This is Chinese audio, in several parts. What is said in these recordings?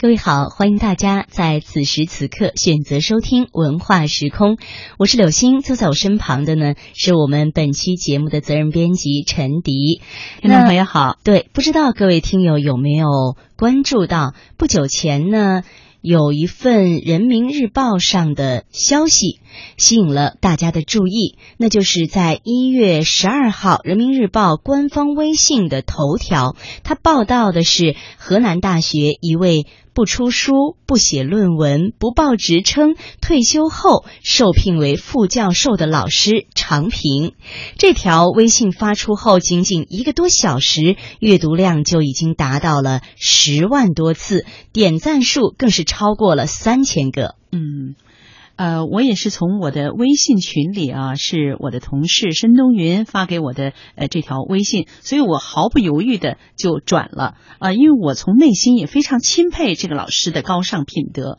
各位好，欢迎大家在此时此刻选择收听文化时空，我是柳鑫，坐在我身旁的呢是我们本期节目的责任编辑陈迪。听众朋友好，对，不知道各位听友有没有关注到不久前呢？有一份《人民日报》上的消息吸引了大家的注意，那就是在一月十二号，《人民日报》官方微信的头条，它报道的是河南大学一位。不出书、不写论文、不报职称，退休后受聘为副教授的老师常平，这条微信发出后，仅仅一个多小时，阅读量就已经达到了十万多次，点赞数更是超过了三千个。嗯。呃，我也是从我的微信群里啊，是我的同事申东云发给我的呃这条微信，所以我毫不犹豫的就转了啊，因为我从内心也非常钦佩这个老师的高尚品德。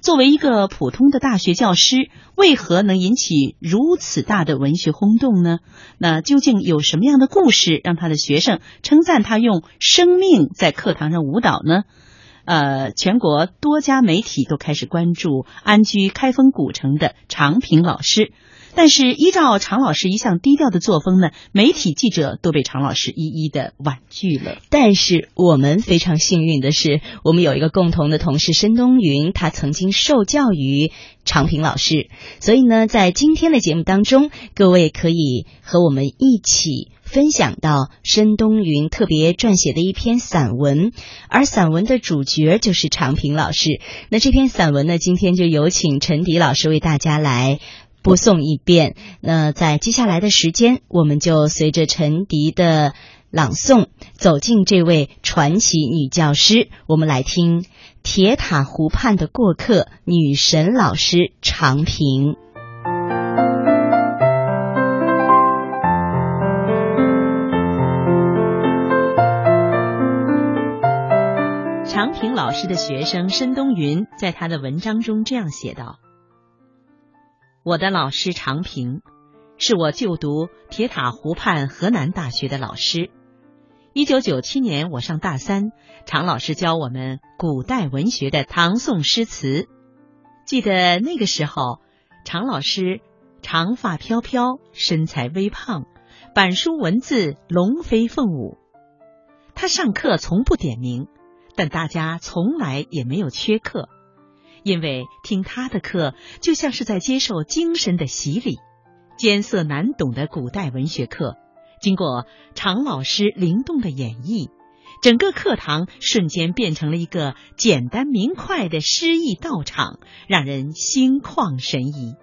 作为一个普通的大学教师，为何能引起如此大的文学轰动呢？那究竟有什么样的故事让他的学生称赞他用生命在课堂上舞蹈呢？呃，全国多家媒体都开始关注安居开封古城的常平老师，但是依照常老师一向低调的作风呢，媒体记者都被常老师一一的婉拒了。但是我们非常幸运的是，我们有一个共同的同事申东云，他曾经受教于常平老师，所以呢，在今天的节目当中，各位可以和我们一起。分享到申东云特别撰写的一篇散文，而散文的主角就是常平老师。那这篇散文呢，今天就有请陈迪老师为大家来播送一遍。那在接下来的时间，我们就随着陈迪的朗诵，走进这位传奇女教师。我们来听铁塔湖畔的过客女神老师常平。常平老师的学生申东云在他的文章中这样写道：“我的老师常平，是我就读铁塔湖畔河南大学的老师。一九九七年，我上大三，常老师教我们古代文学的唐宋诗词。记得那个时候，常老师长发飘飘，身材微胖，板书文字龙飞凤舞。他上课从不点名。”但大家从来也没有缺课，因为听他的课就像是在接受精神的洗礼。艰涩难懂的古代文学课，经过常老师灵动的演绎，整个课堂瞬间变成了一个简单明快的诗意道场，让人心旷神怡。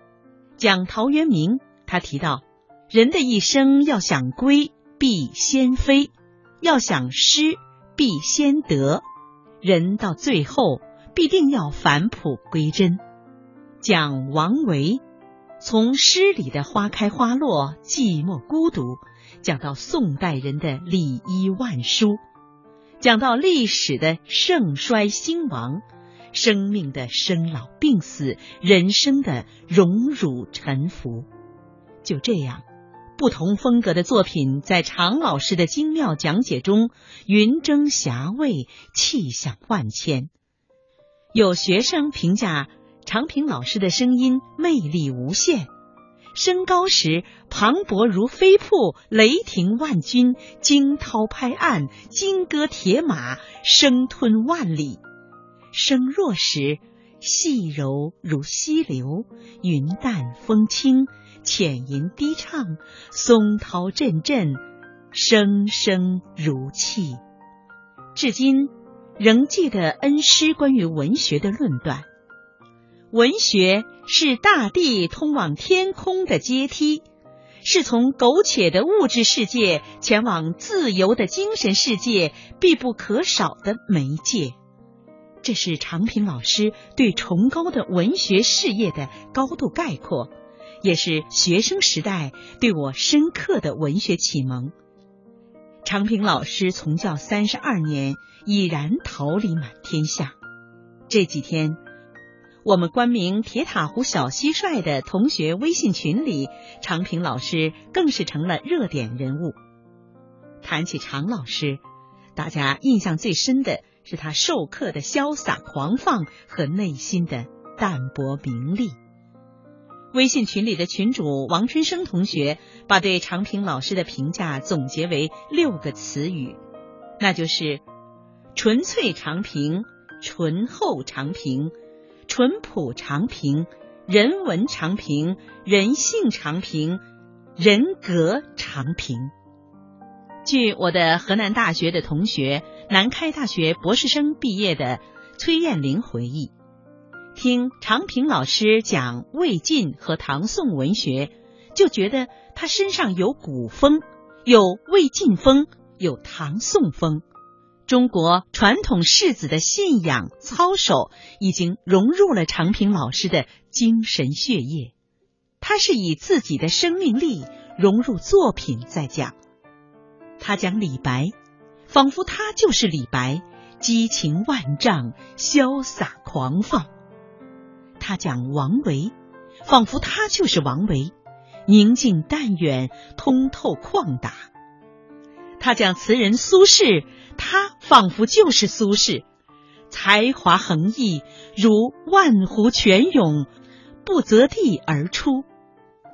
讲陶渊明，他提到，人的一生要想归，必先飞；要想失，必先得。人到最后必定要返璞归真。讲王维，从诗里的花开花落、寂寞孤独，讲到宋代人的礼衣万书，讲到历史的盛衰兴亡，生命的生老病死，人生的荣辱沉浮。就这样。不同风格的作品，在常老师的精妙讲解中，云蒸霞蔚，气象万千。有学生评价常平老师的声音魅力无限，升高时磅礴如飞瀑，雷霆万钧，惊涛拍岸，金戈铁马，声吞万里；声弱时细柔如溪流，云淡风轻。浅吟低唱，松涛阵阵，声声如泣。至今仍记得恩师关于文学的论断：文学是大地通往天空的阶梯，是从苟且的物质世界前往自由的精神世界必不可少的媒介。这是常平老师对崇高的文学事业的高度概括。也是学生时代对我深刻的文学启蒙。常平老师从教三十二年，已然桃李满天下。这几天，我们官名“铁塔湖小蟋蟀”的同学微信群里，常平老师更是成了热点人物。谈起常老师，大家印象最深的是他授课的潇洒狂放和内心的淡泊名利。微信群里的群主王春生同学把对常平老师的评价总结为六个词语，那就是纯粹常平、醇厚常平、淳朴常平、人文常平、人性常平、人格常平。据我的河南大学的同学、南开大学博士生毕业的崔艳玲回忆，听常平老师讲魏晋和唐宋文学，就觉得他身上有古风，有魏晋风，有唐宋风。中国传统士子的信仰操守已经融入了常平老师的精神血液，他是以自己的生命力融入作品在讲。他讲李白，仿佛他就是李白，激情万丈，潇洒狂放；他讲王维，仿佛他就是王维，宁静淡远，通透旷达；他讲词人苏轼，他仿佛就是苏轼，才华横溢，如万湖泉涌，不择地而出。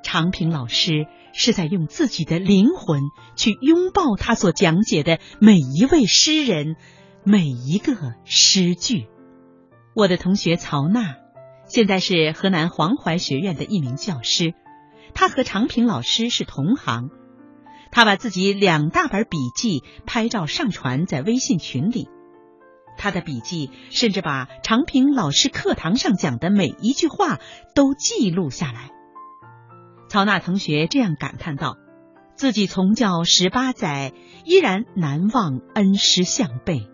常平老师。是在用自己的灵魂去拥抱他所讲解的每一位诗人，每一个诗句。我的同学曹娜现在是河南黄淮学院的一名教师，他和常平老师是同行。他把自己两大本笔记拍照上传在微信群里，他的笔记甚至把常平老师课堂上讲的每一句话都记录下来。曹娜同学这样感叹道：“自己从教十八载，依然难忘恩师相背。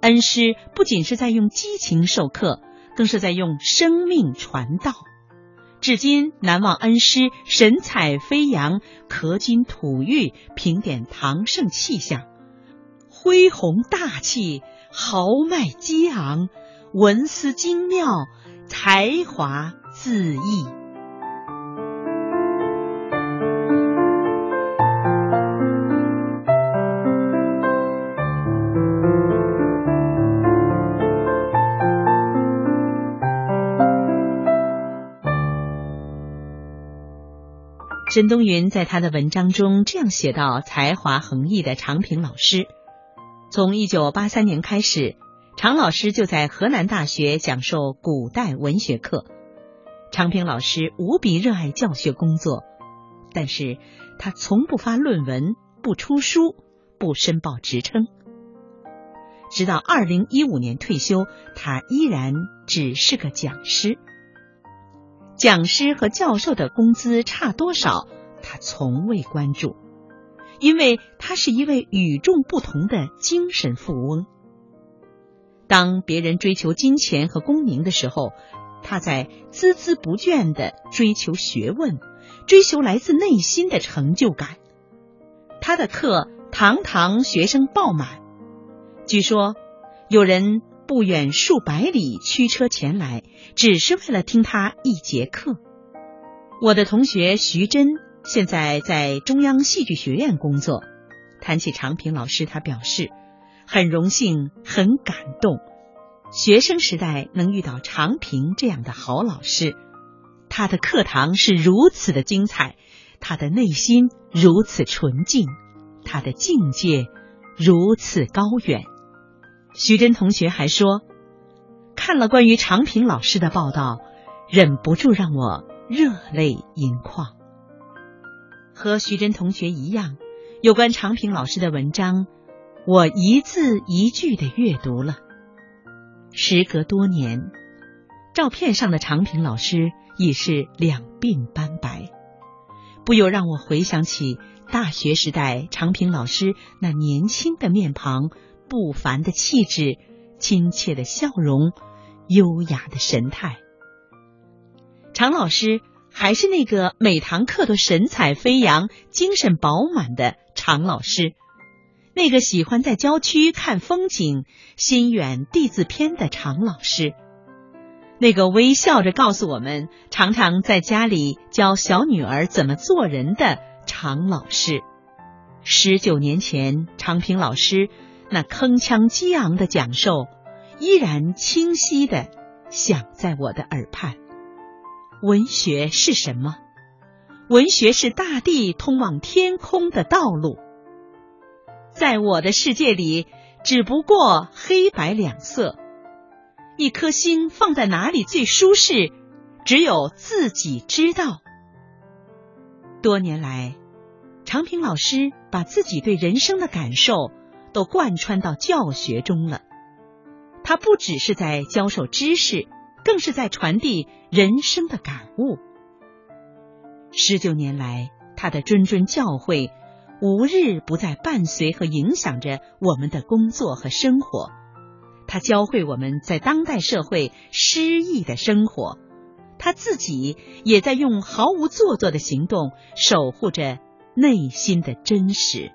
恩师不仅是在用激情授课，更是在用生命传道。至今难忘恩师神采飞扬、氪金吐玉，评点唐盛气象，恢弘大气，豪迈激昂，文思精妙，才华恣意。”沈东云在他的文章中这样写到：“才华横溢的常平老师，从一九八三年开始，常老师就在河南大学讲授古代文学课。常平老师无比热爱教学工作，但是他从不发论文，不出书，不申报职称。直到二零一五年退休，他依然只是个讲师。”讲师和教授的工资差多少，他从未关注，因为他是一位与众不同的精神富翁。当别人追求金钱和功名的时候，他在孜孜不倦的追求学问，追求来自内心的成就感。他的课堂堂学生爆满，据说有人。不远数百里驱车前来，只是为了听他一节课。我的同学徐真现在在中央戏剧学院工作。谈起常平老师，他表示很荣幸、很感动。学生时代能遇到常平这样的好老师，他的课堂是如此的精彩，他的内心如此纯净，他的境界如此高远。徐真同学还说，看了关于常平老师的报道，忍不住让我热泪盈眶。和徐真同学一样，有关常平老师的文章，我一字一句的阅读了。时隔多年，照片上的常平老师已是两鬓斑白，不由让我回想起大学时代常平老师那年轻的面庞。不凡的气质，亲切的笑容，优雅的神态。常老师还是那个每堂课都神采飞扬、精神饱满的常老师，那个喜欢在郊区看风景、心远地自偏的常老师，那个微笑着告诉我们常常在家里教小女儿怎么做人的常老师。十九年前，常平老师。那铿锵激昂的讲授，依然清晰的响在我的耳畔。文学是什么？文学是大地通往天空的道路。在我的世界里，只不过黑白两色。一颗心放在哪里最舒适，只有自己知道。多年来，长平老师把自己对人生的感受都贯穿到教学中了。他不只是在教授知识，更是在传递人生的感悟。十九年来，他的谆谆教诲无日不在伴随和影响着我们的工作和生活。他教会我们在当代社会诗意的生活，他自己也在用毫无做作的行动守护着内心的真实。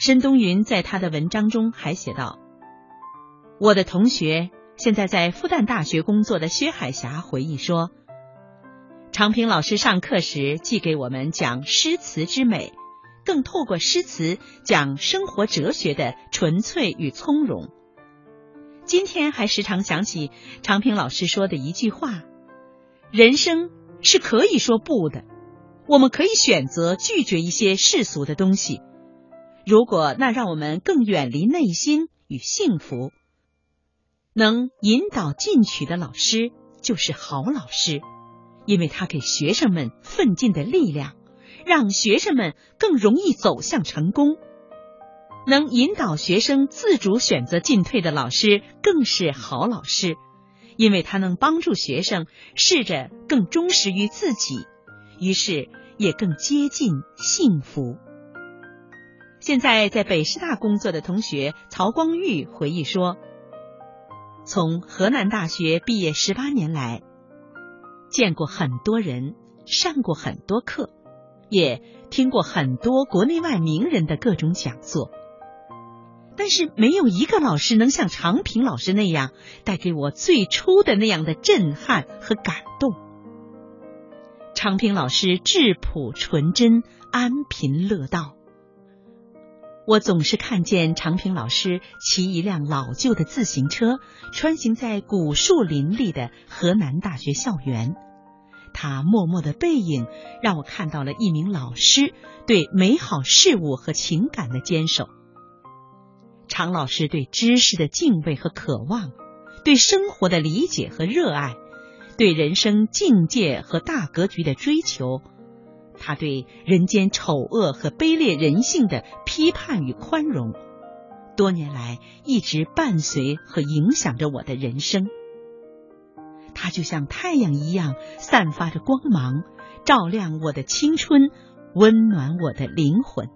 申东云在他的文章中还写道。我的同学现在在复旦大学工作的薛海霞回忆说：“常平老师上课时，既给我们讲诗词之美，更透过诗词讲生活哲学的纯粹与从容。今天还时常想起常平老师说的一句话：人生是可以说不的，我们可以选择拒绝一些世俗的东西，如果那让我们更远离内心与幸福。”能引导进取的老师就是好老师，因为他给学生们奋进的力量，让学生们更容易走向成功。能引导学生自主选择进退的老师更是好老师，因为他能帮助学生试着更忠实于自己，于是也更接近幸福。现在在北师大工作的同学曹光玉回忆说。从河南大学毕业十八年来，见过很多人，上过很多课，也听过很多国内外名人的各种讲座，但是没有一个老师能像常平老师那样带给我最初的那样的震撼和感动。常平老师质朴纯真，安贫乐道。我总是看见常平老师骑一辆老旧的自行车，穿行在古树林立的河南大学校园。他默默的背影，让我看到了一名老师对美好事物和情感的坚守。常老师对知识的敬畏和渴望，对生活的理解和热爱，对人生境界和大格局的追求。他对人间丑恶和卑劣人性的批判与宽容，多年来一直伴随和影响着我的人生。他就像太阳一样，散发着光芒，照亮我的青春，温暖我的灵魂。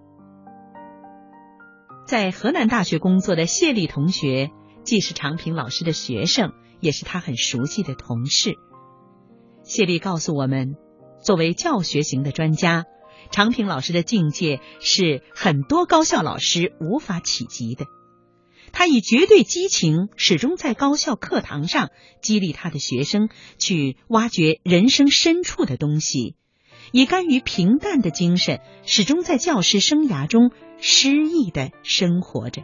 在河南大学工作的谢丽同学，既是常平老师的学生，也是他很熟悉的同事。谢丽告诉我们。作为教学型的专家，常平老师的境界是很多高校老师无法企及的。他以绝对激情，始终在高校课堂上激励他的学生去挖掘人生深处的东西；以甘于平淡的精神，始终在教师生涯中诗意的生活着。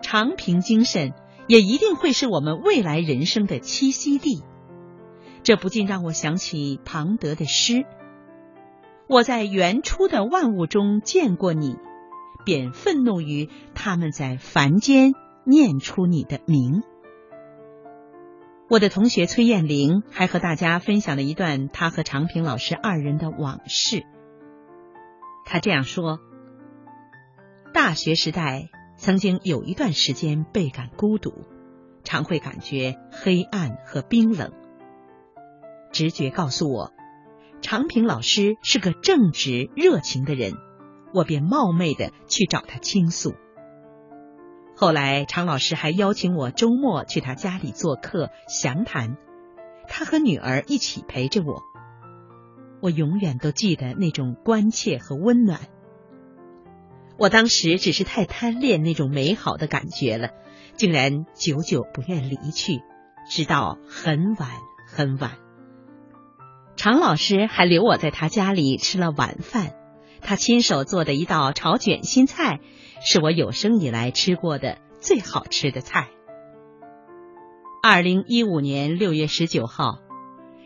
常平精神也一定会是我们未来人生的栖息地。这不禁让我想起庞德的诗：“我在原初的万物中见过你，便愤怒于他们在凡间念出你的名。”我的同学崔艳玲还和大家分享了一段他和常平老师二人的往事。他这样说：“大学时代曾经有一段时间倍感孤独，常会感觉黑暗和冰冷。”直觉告诉我，常平老师是个正直热情的人，我便冒昧的去找他倾诉。后来，常老师还邀请我周末去他家里做客详谈，他和女儿一起陪着我。我永远都记得那种关切和温暖。我当时只是太贪恋那种美好的感觉了，竟然久久不愿离去，直到很晚很晚。常老师还留我在他家里吃了晚饭，他亲手做的一道炒卷心菜，是我有生以来吃过的最好吃的菜。二零一五年六月十九号，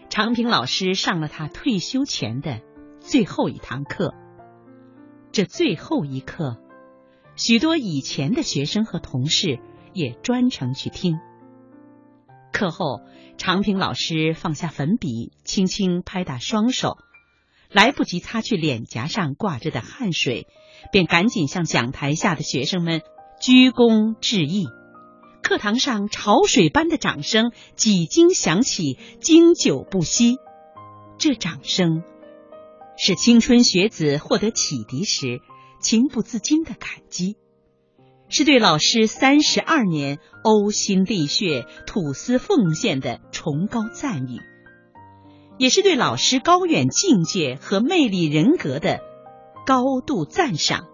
常平老师上了他退休前的最后一堂课。这最后一课，许多以前的学生和同事也专程去听。课后，常平老师放下粉笔，轻轻拍打双手，来不及擦去脸颊上挂着的汗水，便赶紧向讲台下的学生们鞠躬致意。课堂上潮水般的掌声几经响起，经久不息。这掌声是青春学子获得启迪时情不自禁的感激，是对老师三十二年呕心沥血、吐丝奉献的崇高赞誉，也是对老师高远境界和魅力人格的高度赞赏。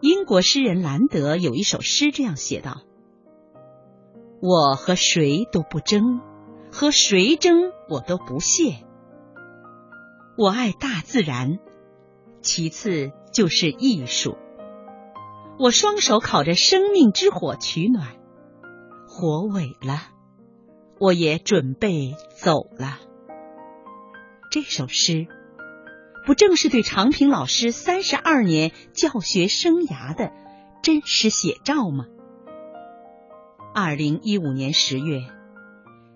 英国诗人兰德有一首诗这样写道：“我和谁都不争，和谁争我都不屑。我爱大自然，其次就是艺术。我双手烤着生命之火取暖，火萎了，我也准备走了。”这首诗。不正是对常平老师三十二年教学生涯的真实写照吗？二零一五年十月，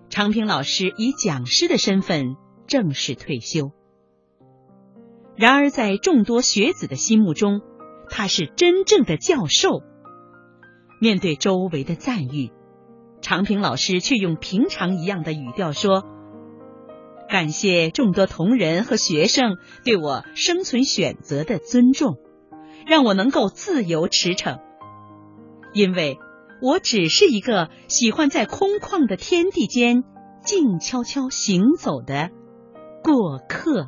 常平老师以讲师的身份正式退休。然而，在众多学子的心目中，他是真正的教授。面对周围的赞誉，常平老师却用平常一样的语调说。感谢众多同仁和学生对我生存选择的尊重，让我能够自由驰骋。因为我只是一个喜欢在空旷的天地间静悄悄行走的过客。